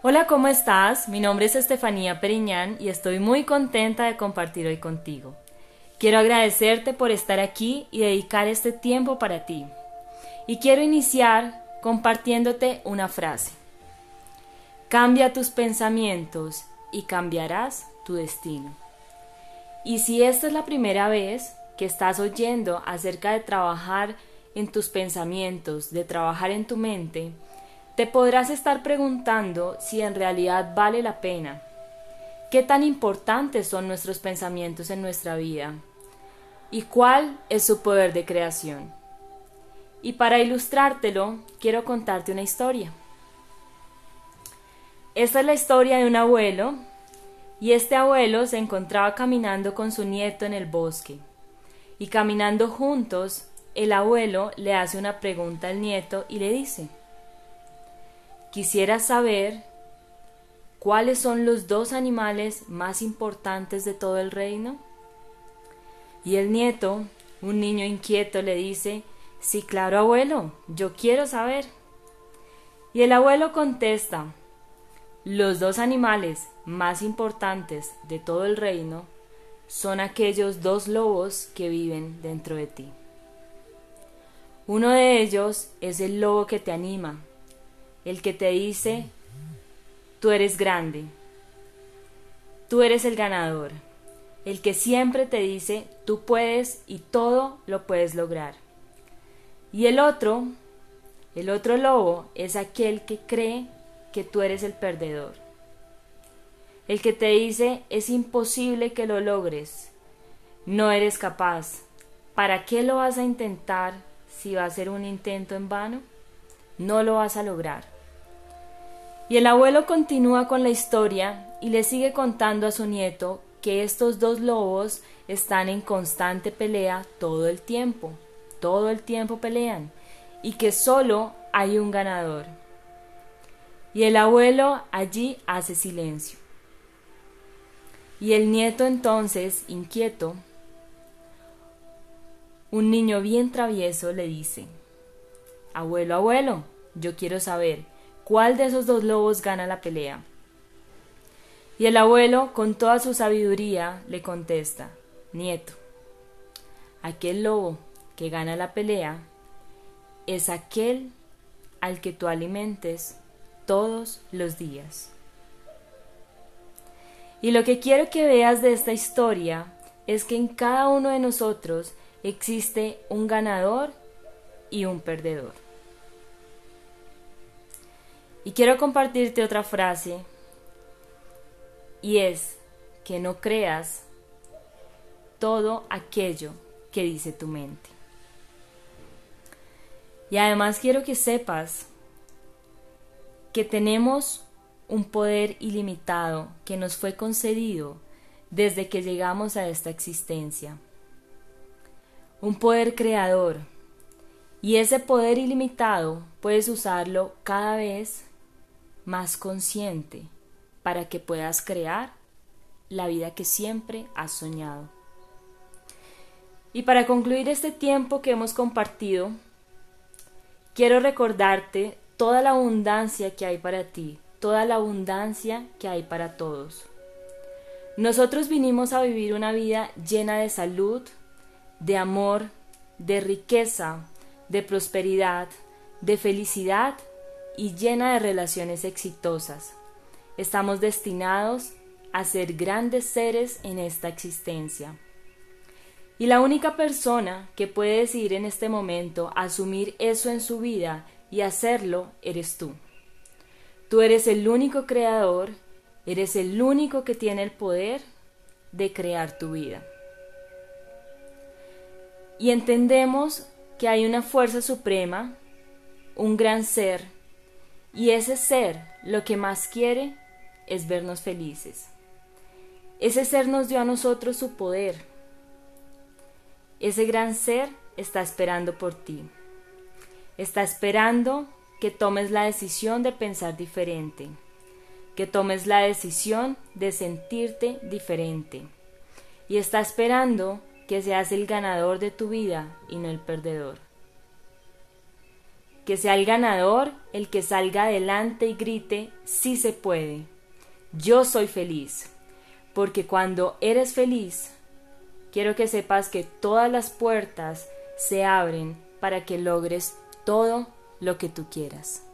Hola, ¿cómo estás? Mi nombre es Estefanía Periñán y estoy muy contenta de compartir hoy contigo. Quiero agradecerte por estar aquí y dedicar este tiempo para ti. Y quiero iniciar compartiéndote una frase. Cambia tus pensamientos y cambiarás tu destino. Y si esta es la primera vez que estás oyendo acerca de trabajar en tus pensamientos, de trabajar en tu mente, te podrás estar preguntando si en realidad vale la pena. ¿Qué tan importantes son nuestros pensamientos en nuestra vida? ¿Y cuál es su poder de creación? Y para ilustrártelo, quiero contarte una historia. Esta es la historia de un abuelo, y este abuelo se encontraba caminando con su nieto en el bosque. Y caminando juntos, el abuelo le hace una pregunta al nieto y le dice, Quisiera saber cuáles son los dos animales más importantes de todo el reino. Y el nieto, un niño inquieto, le dice, Sí, claro, abuelo, yo quiero saber. Y el abuelo contesta, los dos animales más importantes de todo el reino son aquellos dos lobos que viven dentro de ti. Uno de ellos es el lobo que te anima, el que te dice, tú eres grande, tú eres el ganador, el que siempre te dice, tú puedes y todo lo puedes lograr. Y el otro, el otro lobo es aquel que cree que tú eres el perdedor. El que te dice, es imposible que lo logres, no eres capaz. ¿Para qué lo vas a intentar si va a ser un intento en vano? No lo vas a lograr. Y el abuelo continúa con la historia y le sigue contando a su nieto que estos dos lobos están en constante pelea todo el tiempo, todo el tiempo pelean, y que solo hay un ganador. Y el abuelo allí hace silencio. Y el nieto entonces, inquieto, un niño bien travieso le dice, Abuelo, abuelo, yo quiero saber, ¿Cuál de esos dos lobos gana la pelea? Y el abuelo, con toda su sabiduría, le contesta, Nieto, aquel lobo que gana la pelea es aquel al que tú alimentes todos los días. Y lo que quiero que veas de esta historia es que en cada uno de nosotros existe un ganador y un perdedor. Y quiero compartirte otra frase y es que no creas todo aquello que dice tu mente. Y además quiero que sepas que tenemos un poder ilimitado que nos fue concedido desde que llegamos a esta existencia. Un poder creador. Y ese poder ilimitado puedes usarlo cada vez más consciente para que puedas crear la vida que siempre has soñado. Y para concluir este tiempo que hemos compartido, quiero recordarte toda la abundancia que hay para ti, toda la abundancia que hay para todos. Nosotros vinimos a vivir una vida llena de salud, de amor, de riqueza, de prosperidad, de felicidad y llena de relaciones exitosas. Estamos destinados a ser grandes seres en esta existencia. Y la única persona que puede decidir en este momento asumir eso en su vida y hacerlo eres tú. Tú eres el único creador, eres el único que tiene el poder de crear tu vida. Y entendemos que hay una fuerza suprema, un gran ser, y ese ser lo que más quiere es vernos felices. Ese ser nos dio a nosotros su poder. Ese gran ser está esperando por ti. Está esperando que tomes la decisión de pensar diferente, que tomes la decisión de sentirte diferente. Y está esperando que seas el ganador de tu vida y no el perdedor Que sea el ganador el que salga adelante y grite, sí se puede. Yo soy feliz. Porque cuando eres feliz, quiero que sepas que todas las puertas se abren para que logres todo lo que tú quieras.